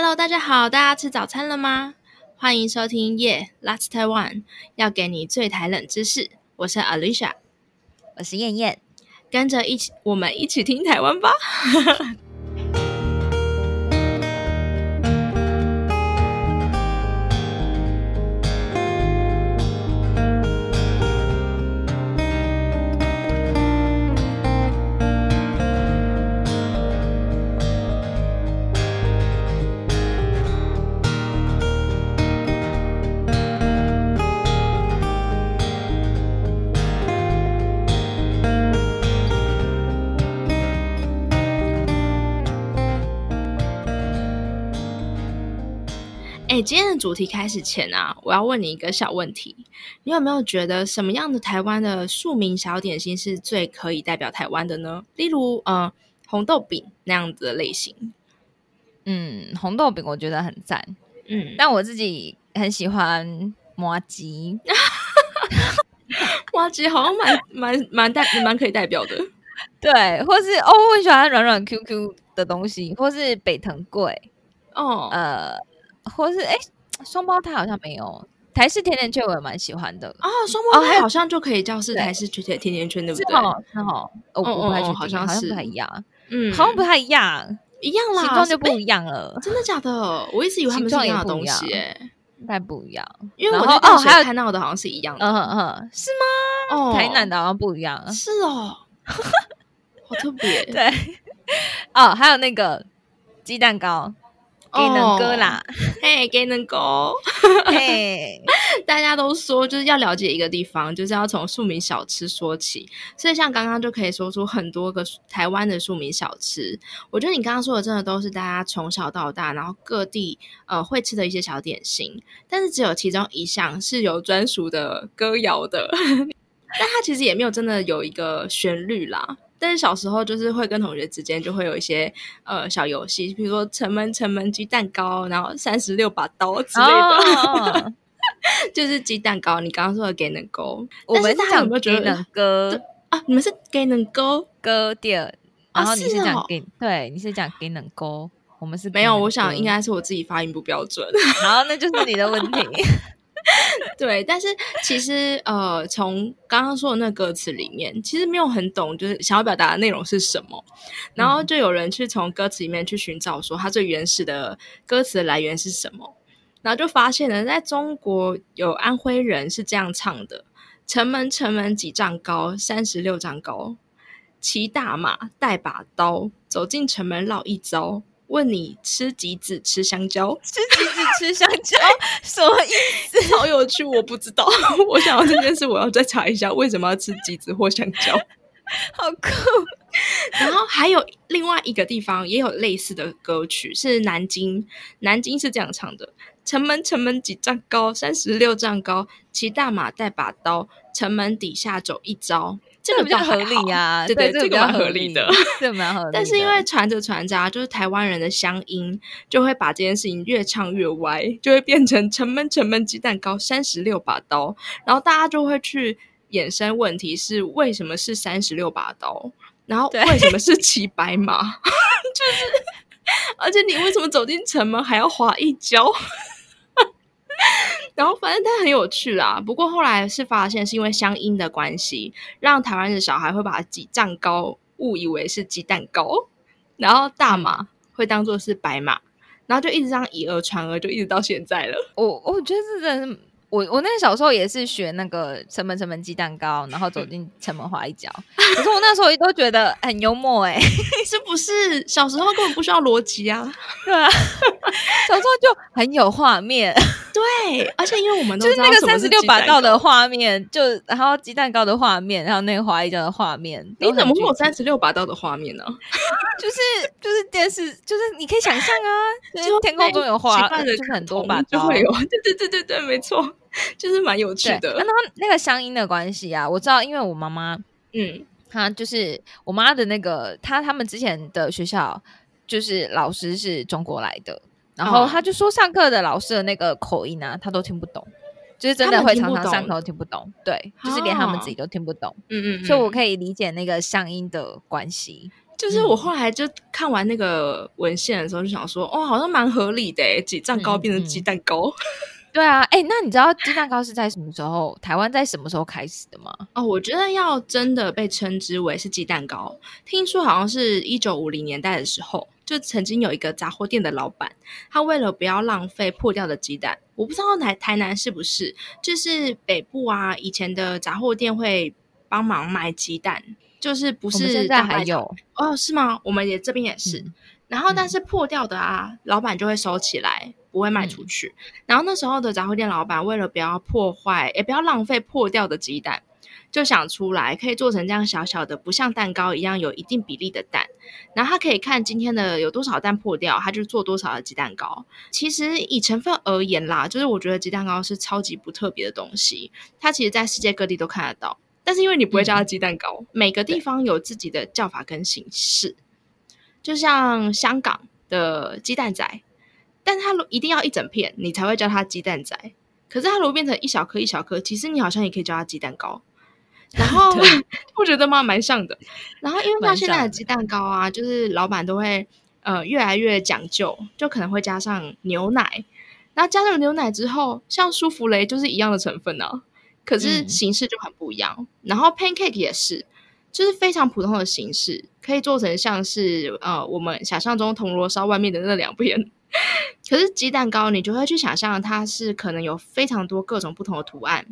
Hello，大家好，大家吃早餐了吗？欢迎收听《夜 Last Taiwan》，要给你最台冷知识。我是 Alicia，我是燕燕，跟着一起，我们一起听台湾吧。主题开始前啊，我要问你一个小问题：你有没有觉得什么样的台湾的庶民小点心是最可以代表台湾的呢？例如，呃，红豆饼那样子的类型。嗯，红豆饼我觉得很赞。嗯，但我自己很喜欢麻吉。麻吉好像蛮蛮蛮代蛮可以代表的。对，或是哦，我很喜欢软软 Q Q 的东西，或是北藤贵。哦，呃。或是哎，双胞胎好像没有台式甜甜圈，我也蛮喜欢的啊。双胞胎好像就可以叫是台式甜甜甜甜圈，对不对？很好，我不太确定，好像是不太一样。嗯，好像不太一样，一样啦，形状就不一样了。真的假的？我一直以为他们是一样的东西，哎，太不一样。因为我在哦，还有看到的好像是一样的，嗯嗯，是吗？哦，台南的好像不一样，是哦，好特别。对，哦，还有那个鸡蛋糕。给能哥啦，嘿，给能哥，嘿，大家都说就是要了解一个地方，就是要从庶民小吃说起。所以像刚刚就可以说出很多个台湾的庶民小吃。我觉得你刚刚说的真的都是大家从小到大，然后各地呃会吃的一些小点心。但是只有其中一项是有专属的歌谣的，但它其实也没有真的有一个旋律啦。但是小时候就是会跟同学之间就会有一些呃小游戏，比如说城门城门鸡蛋糕，然后三十六把刀之类的，就是鸡蛋糕。你刚刚说的给能勾，我们是讲给能勾啊，你们是给能勾勾掉，然后你是讲给对，你是讲给能勾，我们是没有。我想应该是我自己发音不标准，然后那就是你的问题。对，但是其实呃，从刚刚说的那歌词里面，其实没有很懂，就是想要表达的内容是什么。然后就有人去从歌词里面去寻找，说它最原始的歌词的来源是什么。然后就发现了，在中国有安徽人是这样唱的：“城门城门几丈高，三十六丈高，骑大马带把刀，走进城门绕一遭。”问你吃橘子吃香蕉？吃橘子吃香蕉 什么意思？好有趣，我不知道。我想要这件事，我要再查一下为什么要吃橘子或香蕉。好酷。然后还有另外一个地方也有类似的歌曲，是南京。南京是这样唱的：城门城门几丈高，三十六丈高，骑大马带把刀，城门底下走一遭。这个比较合理呀，对对，这个蛮合理的，这蛮合理。但是因为传着传着，就是台湾人的乡音，就会把这件事情越唱越歪，就会变成城门城门鸡蛋糕，三十六把刀，然后大家就会去衍生问题是为什么是三十六把刀，然后为什么 是骑白马，就是，而且你为什么走进城门还要滑一跤？然后反正它很有趣啦，不过后来是发现是因为乡音的关系，让台湾的小孩会把鸡蛋糕误以为是鸡蛋糕，然后大马会当做是白马，然后就一直这样以讹传讹，就一直到现在了。我我觉得这真的。我我那个小时候也是学那个城门城门鸡蛋糕，然后走进城门滑一脚。可是我那时候也都觉得很幽默哎，是不是？小时候根本不需要逻辑啊，对啊，小时候就很有画面。对，而且因为我们就是那个三十六把刀的画面，就然后鸡蛋糕的画面，然后那个滑一跤的画面，你怎么会有三十六把刀的画面呢？就是就是电视，就是你可以想象啊，就天空中有花，就是很多把刀，会有，对对对对对，没错。就是蛮有趣的，然后那个乡音的关系啊，我知道，因为我妈妈，嗯，她就是我妈的那个，她他们之前的学校就是老师是中国来的，然后她就说上课的老师的那个口音啊，她都听不懂，就是真的会常常上课听不懂，对，就是连他们自己都听不懂，嗯嗯，所以我可以理解那个乡音的关系。就是我后来就看完那个文献的时候，就想说，哦，好像蛮合理的，几丈高变成鸡蛋糕。对啊，哎，那你知道鸡蛋糕是在什么时候？台湾在什么时候开始的吗？哦，我觉得要真的被称之为是鸡蛋糕，听说好像是一九五零年代的时候，就曾经有一个杂货店的老板，他为了不要浪费破掉的鸡蛋，我不知道台台南是不是，就是北部啊，以前的杂货店会帮忙卖鸡蛋，就是不是现在还有哦？是吗？我们也这边也是，然后但是破掉的啊，老板就会收起来。不会卖出去。然后那时候的杂货店老板为了不要破坏，也不要浪费破掉的鸡蛋，就想出来可以做成这样小小的，不像蛋糕一样有一定比例的蛋。然后他可以看今天的有多少蛋破掉，他就做多少的鸡蛋糕。其实以成分而言啦，就是我觉得鸡蛋糕是超级不特别的东西。它其实在世界各地都看得到，但是因为你不会叫它鸡蛋糕，每个地方有自己的叫法跟形式。就像香港的鸡蛋仔。但是它如一定要一整片，你才会叫它鸡蛋仔。可是它如果变成一小颗一小颗，其实你好像也可以叫它鸡蛋糕。然后 我觉得吗？蛮像的。然后因为像现在的鸡蛋糕啊，就是老板都会呃越来越讲究，就可能会加上牛奶。然后加上牛奶之后，像舒芙蕾就是一样的成分呢，可是形式就很不一样。然后 pancake 也是，就是非常普通的形式，可以做成像是呃我们想象中铜锣烧外面的那两片。可是鸡蛋糕，你就会去想象它是可能有非常多各种不同的图案，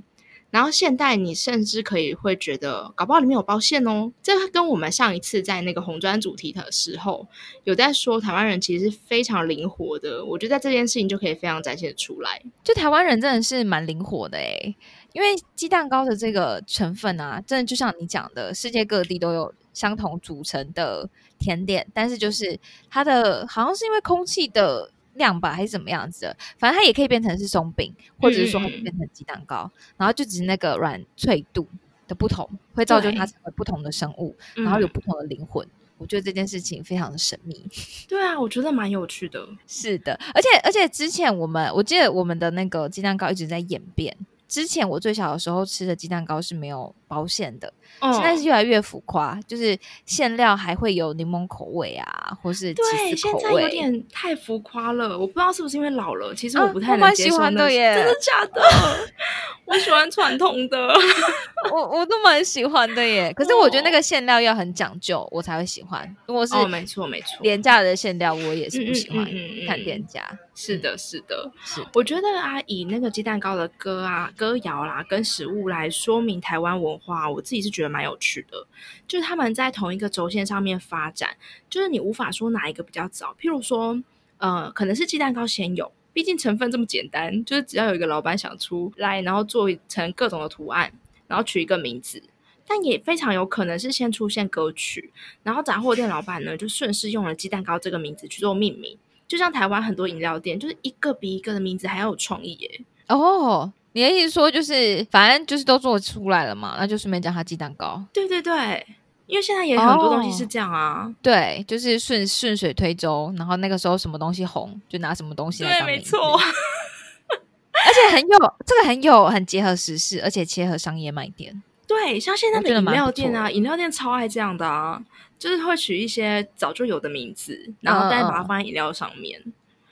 然后现代你甚至可以会觉得，搞不好里面有包馅哦。这跟我们上一次在那个红砖主题的时候有在说，台湾人其实是非常灵活的。我觉得在这件事情就可以非常展现出来，就台湾人真的是蛮灵活的诶，因为鸡蛋糕的这个成分啊，真的就像你讲的，世界各地都有相同组成的甜点，但是就是它的好像是因为空气的。量吧还是怎么样子的，反正它也可以变成是松饼，或者是说它变成鸡蛋糕，然后就只是那个软脆度的不同，会造就它成为不同的生物，然后有不同的灵魂。我觉得这件事情非常的神秘。对啊，我觉得蛮有趣的。是的，而且而且之前我们我记得我们的那个鸡蛋糕一直在演变。之前我最小的时候吃的鸡蛋糕是没有包馅的，现在是越来越浮夸，就是馅料还会有柠檬口味啊，或是对，现在有点太浮夸了。我不知道是不是因为老了，其实我不太能接受的耶，真的假的？我喜欢传统的，我我都蛮喜欢的耶。可是我觉得那个馅料要很讲究，我才会喜欢。如果是没错没错廉价的馅料，我也是不喜欢。看店家，是的，是的，是。我觉得啊，以那个鸡蛋糕的歌啊。歌谣啦，跟食物来说明台湾文化，我自己是觉得蛮有趣的。就是他们在同一个轴线上面发展，就是你无法说哪一个比较早。譬如说，呃，可能是鸡蛋糕先有，毕竟成分这么简单，就是只要有一个老板想出来，然后做成各种的图案，然后取一个名字。但也非常有可能是先出现歌曲，然后杂货店老板呢就顺势用了鸡蛋糕这个名字去做命名。就像台湾很多饮料店，就是一个比一个的名字还要有创意耶。哦。你的意思说就是，反正就是都做出来了嘛，那就顺便叫它鸡蛋糕。对对对，因为现在也有很多东西是这样啊。对，就是顺顺水推舟，然后那个时候什么东西红，就拿什么东西来当没错。而且很有这个很有很结合时事，而且切合商业卖点。对，像现在的饮料店啊，饮料店超爱这样的啊，就是会取一些早就有的名字，然后再把它放在饮料上面，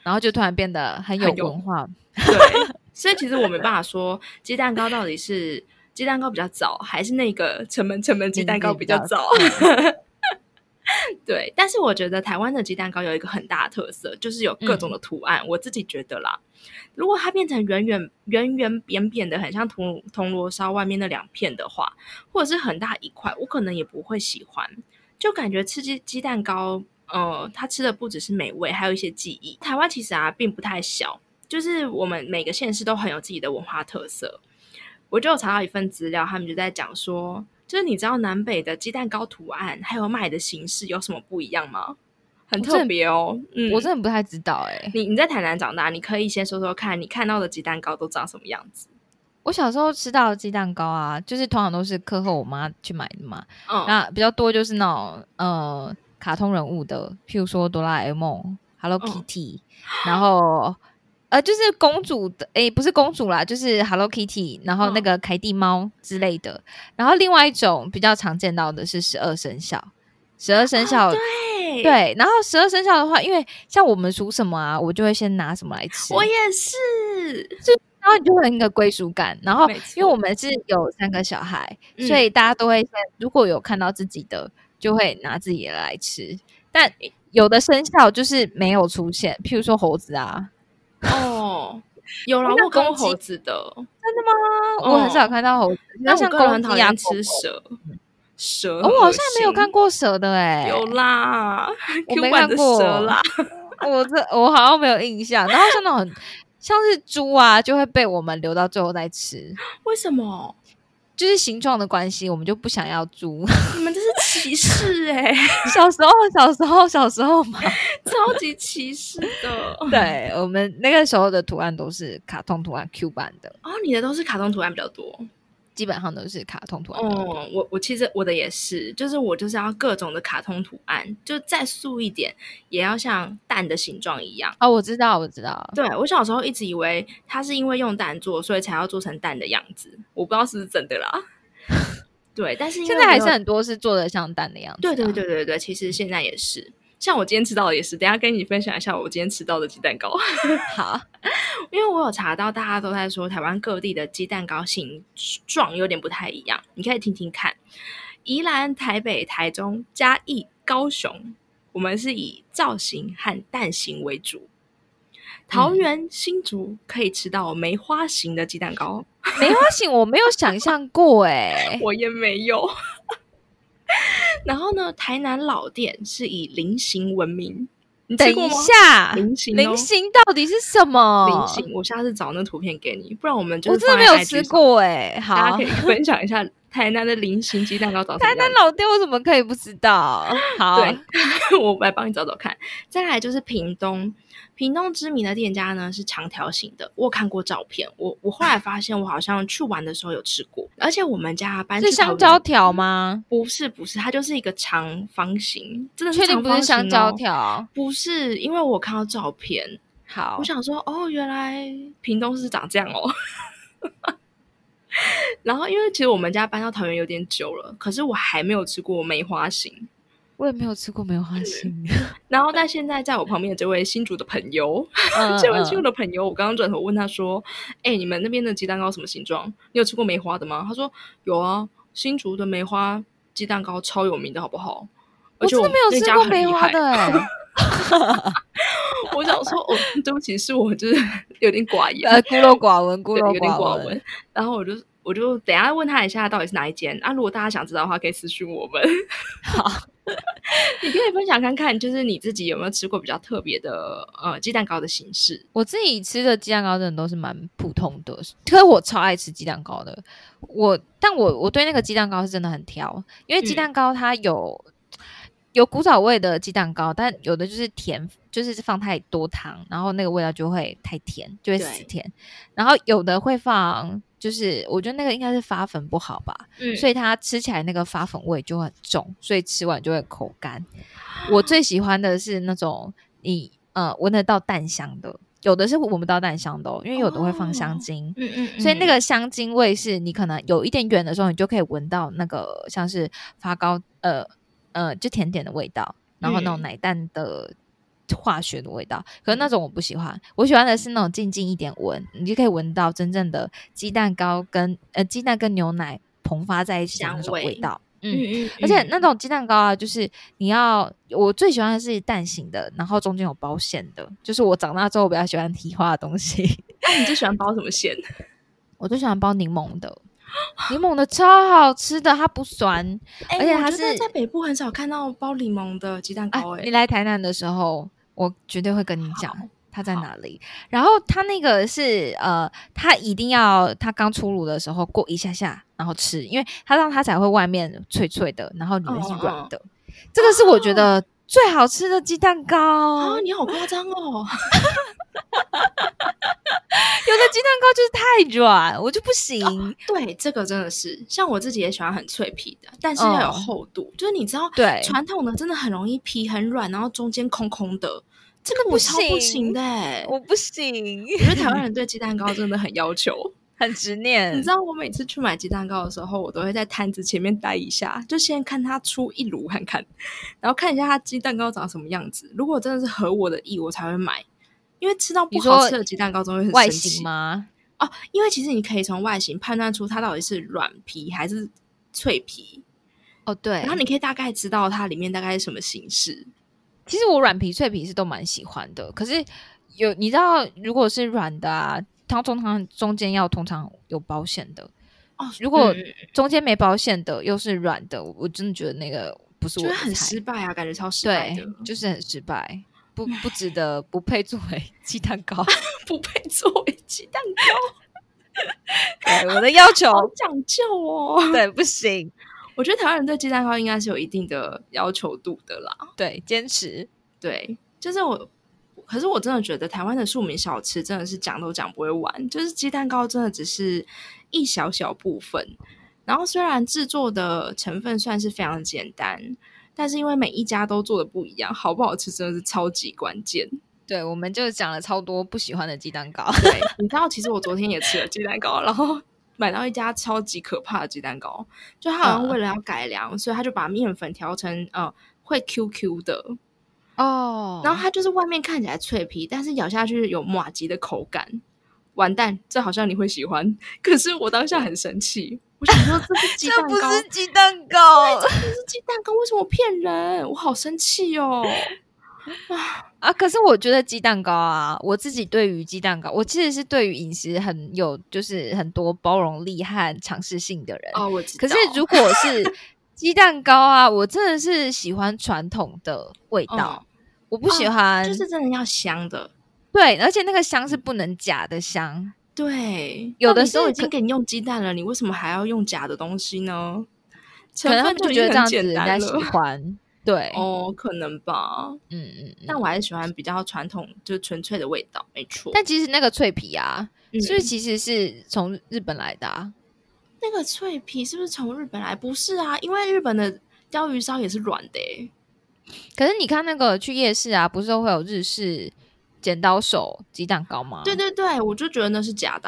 然后就突然变得很有文化。对。所以其实我没办法说鸡蛋糕到底是鸡蛋糕比较早，还是那个城门城门鸡蛋糕比较早。对，但是我觉得台湾的鸡蛋糕有一个很大的特色，就是有各种的图案。我自己觉得啦，如果它变成圆圆圆圆扁扁的，很像铜铜锣烧外面那两片的话，或者是很大一块，我可能也不会喜欢。就感觉吃鸡鸡蛋糕，呃，它吃的不只是美味，还有一些记忆。台湾其实啊，并不太小。就是我们每个县市都很有自己的文化特色。我就有查到一份资料，他们就在讲说，就是你知道南北的鸡蛋糕图案还有卖的形式有什么不一样吗？很特别哦。嗯，我真的不太知道哎。你你在台南长大，你可以先说说看你看到的鸡蛋糕都长什么样子。我小时候吃到的鸡蛋糕啊，就是通常都是课后我妈去买的嘛。嗯。那比较多就是那种呃卡通人物的，譬如说哆啦 A 梦、Hello Kitty，然后。呃，就是公主的，诶，不是公主啦，就是 Hello Kitty，然后那个凯蒂猫之类的。然后另外一种比较常见到的是十二生肖，十二生肖对对，然后十二生肖的话，因为像我们属什么啊，我就会先拿什么来吃。我也是，就然后你就会一个归属感。然后因为我们是有三个小孩，所以大家都会先如果有看到自己的，就会拿自己的来吃。但有的生肖就是没有出现，譬如说猴子啊。哦，有了，我公猴子的，真的吗？我很少看到猴子，那像公鸡啊，吃蛇。蛇，我好像没有看过蛇的哎，有啦，我没看过蛇啦，我这我好像没有印象。然后像那种像是猪啊，就会被我们留到最后再吃。为什么？就是形状的关系，我们就不想要猪。你们这是歧视哎！小时候，小时候，小时候嘛，超级歧视的。对我们那个时候的图案都是卡通图案 Q 版的。哦，你的都是卡通图案比较多。基本上都是卡通图案。哦，我我其实我的也是，就是我就是要各种的卡通图案，就再素一点，也要像蛋的形状一样。哦，我知道，我知道。对我小时候一直以为它是因为用蛋做，所以才要做成蛋的样子。我不知道是不是真的啦。对，但是现在还是很多是做的像蛋的样子。对对对对对，其实现在也是。像我今天吃到的也是，等下跟你分享一下我今天吃到的鸡蛋糕。好，因为我有查到，大家都在说台湾各地的鸡蛋糕形状有点不太一样，你可以听听看。宜兰、台北、台中、嘉义、高雄，我们是以造型和蛋形为主。桃园、新竹可以吃到梅花形的鸡蛋糕。梅花形我没有想象过，哎，我也没有。然后呢？台南老店是以菱形闻名。你等一下，菱形菱形到底是什么？菱形，我下次找那图片给你，不然我们就我真的没有吃过哎。好，大家可以分享一下台南的菱形鸡蛋糕长什么台南老店我怎么可以不知道？好，我来帮你找找看。再来就是屏东。屏东知名的店家呢是长条形的，我看过照片。我我后来发现，我好像去玩的时候有吃过。而且我们家搬是香蕉条吗？不是，不是，它就是一个长方形，真的确定不是香蕉条？不是，因为我看到照片。好，我想说，哦，原来屏东是长这样哦。然后，因为其实我们家搬到桃园有点久了，可是我还没有吃过梅花形。我也没有吃过梅花心，然后但现在在我旁边的这位新竹的朋友，这位新竹的朋友，我刚刚转头问他说：“哎，你们那边的鸡蛋糕什么形状？你有吃过梅花的吗？”他说：“有啊，新竹的梅花鸡蛋糕超有名的，好不好？”我真的没有吃过梅花的。我想说，哦，对不起，是我就是有点寡言，孤陋寡闻，孤陋寡闻。然后我就我就等下问他一下，到底是哪一间啊？如果大家想知道的话，可以私信我们。好。你可以分享看看，就是你自己有没有吃过比较特别的呃鸡蛋糕的形式？我自己吃的鸡蛋糕真的都是蛮普通的，可是我超爱吃鸡蛋糕的。我但我我对那个鸡蛋糕是真的很挑，因为鸡蛋糕它有有古早味的鸡蛋糕，但有的就是甜，就是放太多糖，然后那个味道就会太甜，就会死甜。然后有的会放。就是我觉得那个应该是发粉不好吧，嗯，所以它吃起来那个发粉味就很重，所以吃完就会口干。我最喜欢的是那种你呃闻得到蛋香的，有的是闻不到蛋香的，因为有的会放香精，嗯嗯，所以那个香精味是你可能有一点远的时候，你就可以闻到那个像是发糕呃呃就甜点的味道，然后那种奶蛋的。化学的味道，可是那种我不喜欢。我喜欢的是那种静静一点闻，你就可以闻到真正的鸡蛋糕跟呃鸡蛋跟牛奶膨发在一起的那种味道。嗯嗯，而且那种鸡蛋糕啊，就是你要我最喜欢的是蛋形的，然后中间有包馅的。就是我长大之后比较喜欢提花的东西。那你最喜欢包什么馅？我最喜欢包柠檬的，柠檬的超好吃的，它不酸，而且它是在北部很少看到包柠檬的鸡蛋糕。哎，你来台南的时候。我绝对会跟你讲它在哪里。然后它那个是呃，它一定要它刚出炉的时候过一下下，然后吃，因为它让它才会外面脆脆的，然后里面是软的。这个是我觉得最好吃的鸡蛋糕啊！你好夸张哦。有的鸡蛋糕就是太软，我就不行。对，这个真的是，像我自己也喜欢很脆皮的，但是要有厚度。就是你知道，对传统的真的很容易皮很软，然后中间空空的，这个我超不行的。我不行。我觉得台湾人对鸡蛋糕真的很要求。很执念。你知道我每次去买鸡蛋糕的时候，我都会在摊子前面待一下，就先看他出一炉看看，然后看一下他鸡蛋糕长什么样子。如果真的是合我的意，我才会买。因为吃到不好吃的鸡蛋糕，总会很外形吗？哦，因为其实你可以从外形判断出它到底是软皮还是脆皮。哦，对，然后你可以大概知道它里面大概是什么形式。其实我软皮脆皮是都蛮喜欢的，可是有你知道，如果是软的啊，它通常中间要通常有保险的哦。如果中间没保险的又是软的，我真的觉得那个不是我很失败啊，感觉超失败的，就是很失败，不不值得，不配作为鸡蛋糕，不配作为鸡蛋糕。对我的要求好讲究哦，对，不行。我觉得台湾人对鸡蛋糕应该是有一定的要求度的啦。对，坚持。对，就是我。可是我真的觉得台湾的庶民小吃真的是讲都讲不会完。就是鸡蛋糕真的只是一小小部分。然后虽然制作的成分算是非常简单，但是因为每一家都做的不一样，好不好吃真的是超级关键。对，我们就讲了超多不喜欢的鸡蛋糕。对，你知道，其实我昨天也吃了鸡蛋糕，然后。买到一家超级可怕的鸡蛋糕，就他好像为了要改良，所以他就把面粉调成呃会 Q Q 的哦，然后它就是外面看起来脆皮，但是咬下去有马吉的口感。完蛋，这好像你会喜欢，可是我当下很生气，我想说这是鸡蛋糕，这不是鸡蛋糕，这不是鸡蛋糕，为什么骗人？我好生气哦。啊 啊！可是我觉得鸡蛋糕啊，我自己对于鸡蛋糕，我其实是对于饮食很有就是很多包容力和尝试性的人哦。我知可是如果是鸡蛋糕啊，我真的是喜欢传统的味道，我不喜欢就是真的要香的。对，而且那个香是不能假的香。对，有的时候已经给你用鸡蛋了，你为什么还要用假的东西呢？可能就觉得这样子人家喜 欢。对哦，可能吧，嗯嗯，但我还是喜欢比较传统，就纯粹的味道，没错。但其实那个脆皮啊，是不是其实是从日本来的？啊那个脆皮是不是从日本来？不是啊，因为日本的鲷鱼烧也是软的。可是你看那个去夜市啊，不是都会有日式剪刀手鸡蛋糕吗？对对对，我就觉得那是假的。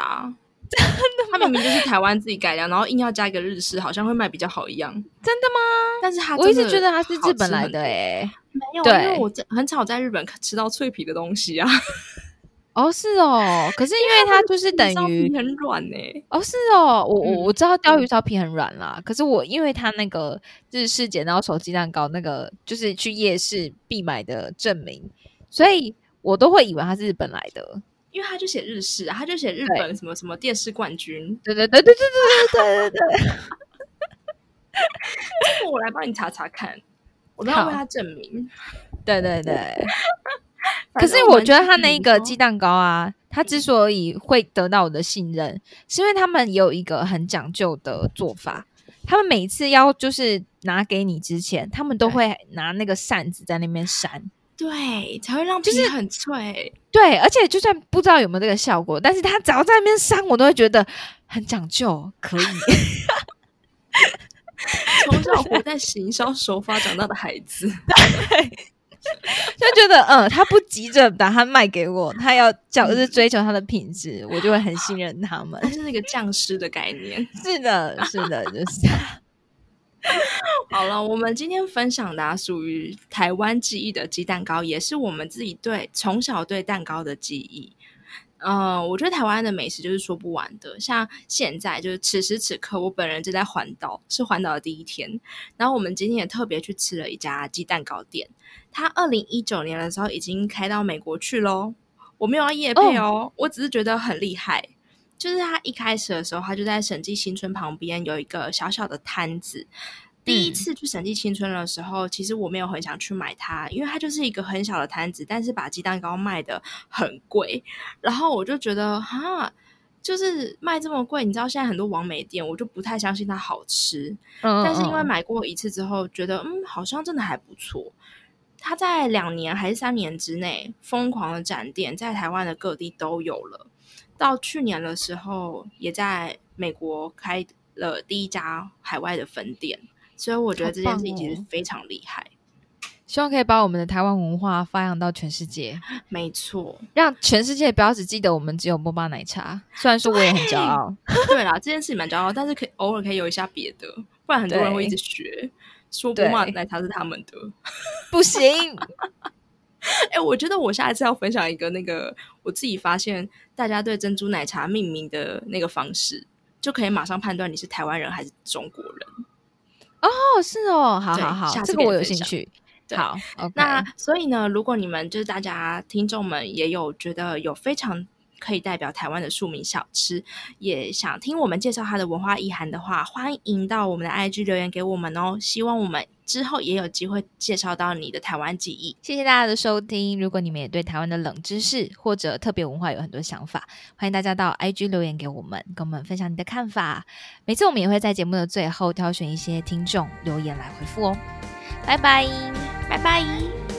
真的，他明明就是台湾自己改良，然后硬要加一个日式，好像会卖比较好一样。真的吗？但是他我一直觉得他是日本来的诶，没有，因为我在很少在日本吃到脆皮的东西啊。哦，是哦，可是因为它就是等于很软呢。哦，是哦，我我我知道鲷鱼烧皮很软啦，可是我因为它那个日式剪刀手鸡蛋糕那个就是去夜市必买的证明，所以我都会以为它是日本来的。因为他就写日式啊，他就写日本什么什么电视冠军，对对对对对对对对对。我来帮你查查看，我都要为他证明。对对对。可是我觉得他那一个鸡蛋糕啊，他之所以会得到我的信任，是因为他们有一个很讲究的做法。他们每次要就是拿给你之前，他们都会拿那个扇子在那边扇。对，才会让皮很脆。对，而且就算不知道有没有这个效果，但是他只要在那边扇，我都会觉得很讲究，可以。从小活在行销手法长大的孩子，就觉得嗯，他不急着把它卖给我，他要就是追求它的品质，我就会很信任他们。是那个匠师的概念。是的，是的，就是。好了，我们今天分享的属于台湾记忆的鸡蛋糕，也是我们自己对从小对蛋糕的记忆。嗯，我觉得台湾的美食就是说不完的。像现在就是此时此刻，我本人正在环岛，是环岛的第一天。然后我们今天也特别去吃了一家鸡蛋糕店，它二零一九年的时候已经开到美国去喽。我没有要夜配哦，我只是觉得很厉害。就是他一开始的时候，他就在审计新村旁边有一个小小的摊子。第一次去审计青春的时候，其实我没有很想去买它，因为它就是一个很小的摊子，但是把鸡蛋糕卖的很贵。然后我就觉得，哈，就是卖这么贵，你知道现在很多网美店，我就不太相信它好吃。但是因为买过一次之后，觉得嗯，好像真的还不错。它在两年还是三年之内疯狂的展店，在台湾的各地都有了。到去年的时候，也在美国开了第一家海外的分店，所以我觉得这件事情其实非常厉害。希望可以把我们的台湾文化发扬到全世界。没错，让全世界不要只记得我们只有波霸奶茶。虽然说我也很骄傲，对啦，这件事蛮骄傲，但是可以偶尔可以有一下别的，不然很多人会一直学说波霸奶茶是他们的，不行。哎，我觉得我下一次要分享一个那个我自己发现大家对珍珠奶茶命名的那个方式，就可以马上判断你是台湾人还是中国人。哦，是哦，好好好，这个我有兴趣。好，那所以呢，如果你们就是大家听众们也有觉得有非常可以代表台湾的庶民小吃，也想听我们介绍它的文化意涵的话，欢迎到我们的 IG 留言给我们哦。希望我们之后也有机会介绍到你的台湾记忆。谢谢大家的收听。如果你们也对台湾的冷知识或者特别文化有很多想法，欢迎大家到 IG 留言给我们，跟我们分享你的看法。每次我们也会在节目的最后挑选一些听众留言来回复哦。拜拜，拜拜。